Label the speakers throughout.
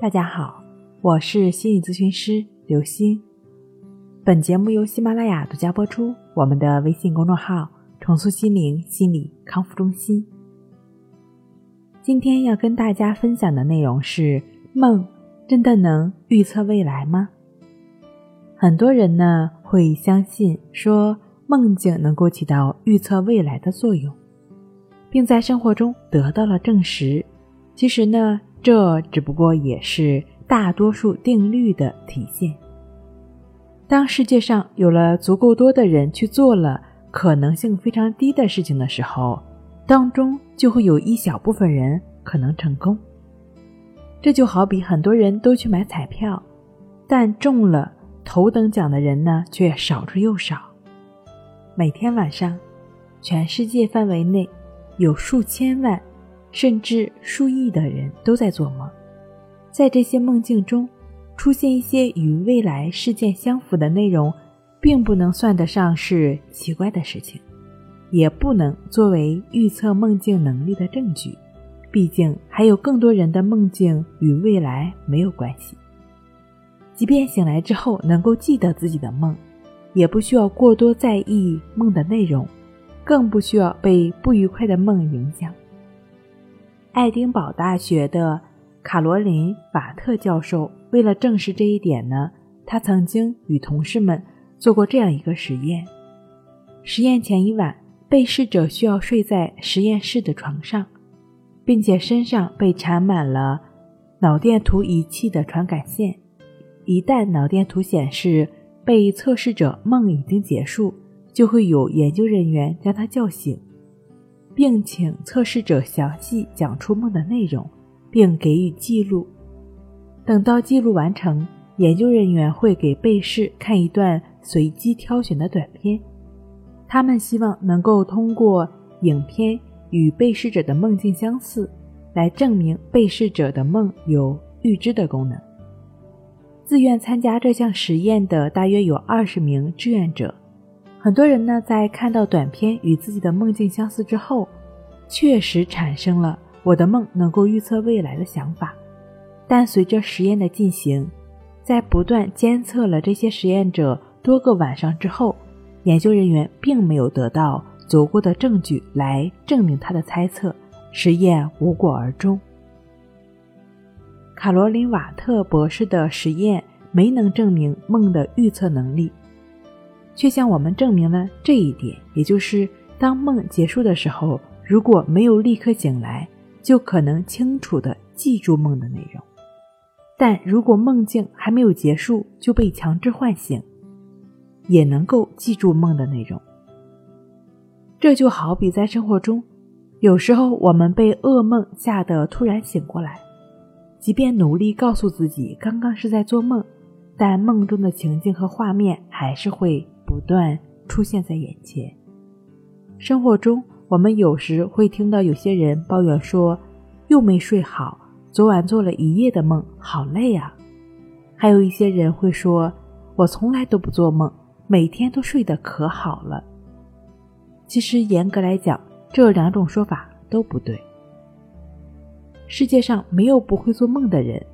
Speaker 1: 大家好，我是心理咨询师刘星。本节目由喜马拉雅独家播出。我们的微信公众号“重塑心灵心理康复中心”。今天要跟大家分享的内容是：梦真的能预测未来吗？很多人呢会相信说梦境能够起到预测未来的作用，并在生活中得到了证实。其实呢。这只不过也是大多数定律的体现。当世界上有了足够多的人去做了可能性非常低的事情的时候，当中就会有一小部分人可能成功。这就好比很多人都去买彩票，但中了头等奖的人呢却少之又少。每天晚上，全世界范围内有数千万。甚至数亿的人都在做梦，在这些梦境中出现一些与未来事件相符的内容，并不能算得上是奇怪的事情，也不能作为预测梦境能力的证据。毕竟还有更多人的梦境与未来没有关系。即便醒来之后能够记得自己的梦，也不需要过多在意梦的内容，更不需要被不愉快的梦影响。爱丁堡大学的卡罗琳·瓦特教授为了证实这一点呢，他曾经与同事们做过这样一个实验：实验前一晚，被试者需要睡在实验室的床上，并且身上被缠满了脑电图仪器的传感线。一旦脑电图显示被测试者梦已经结束，就会有研究人员将他叫醒。并请测试者详细讲出梦的内容，并给予记录。等到记录完成，研究人员会给被试看一段随机挑选的短片。他们希望能够通过影片与被试者的梦境相似，来证明被试者的梦有预知的功能。自愿参加这项实验的大约有二十名志愿者。很多人呢，在看到短片与自己的梦境相似之后，确实产生了我的梦能够预测未来的想法。但随着实验的进行，在不断监测了这些实验者多个晚上之后，研究人员并没有得到足够的证据来证明他的猜测，实验无果而终。卡罗琳·瓦特博士的实验没能证明梦的预测能力。却向我们证明了这一点，也就是当梦结束的时候，如果没有立刻醒来，就可能清楚地记住梦的内容；但如果梦境还没有结束就被强制唤醒，也能够记住梦的内容。这就好比在生活中，有时候我们被噩梦吓得突然醒过来，即便努力告诉自己刚刚是在做梦，但梦中的情境和画面还是会。不断出现在眼前。生活中，我们有时会听到有些人抱怨说：“又没睡好，昨晚做了一夜的梦，好累啊。”还有一些人会说：“我从来都不做梦，每天都睡得可好了。”其实，严格来讲，这两种说法都不对。世界上没有不会做梦的人，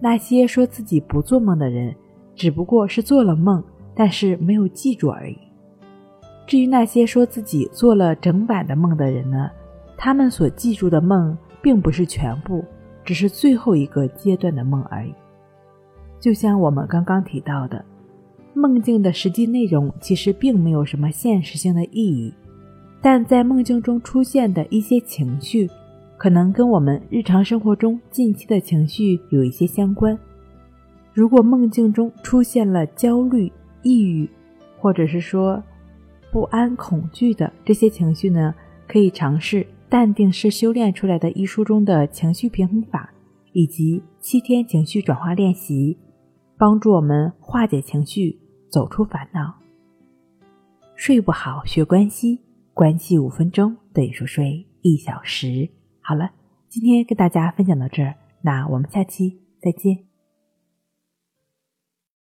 Speaker 1: 那些说自己不做梦的人，只不过是做了梦。但是没有记住而已。至于那些说自己做了整晚的梦的人呢？他们所记住的梦并不是全部，只是最后一个阶段的梦而已。就像我们刚刚提到的，梦境的实际内容其实并没有什么现实性的意义，但在梦境中出现的一些情绪，可能跟我们日常生活中近期的情绪有一些相关。如果梦境中出现了焦虑，抑郁，或者是说不安、恐惧的这些情绪呢，可以尝试《淡定是修炼出来的》一书中的情绪平衡法，以及七天情绪转化练习，帮助我们化解情绪，走出烦恼。睡不好学关系，关系五分钟等于说睡一小时。好了，今天跟大家分享到这儿，那我们下期再见。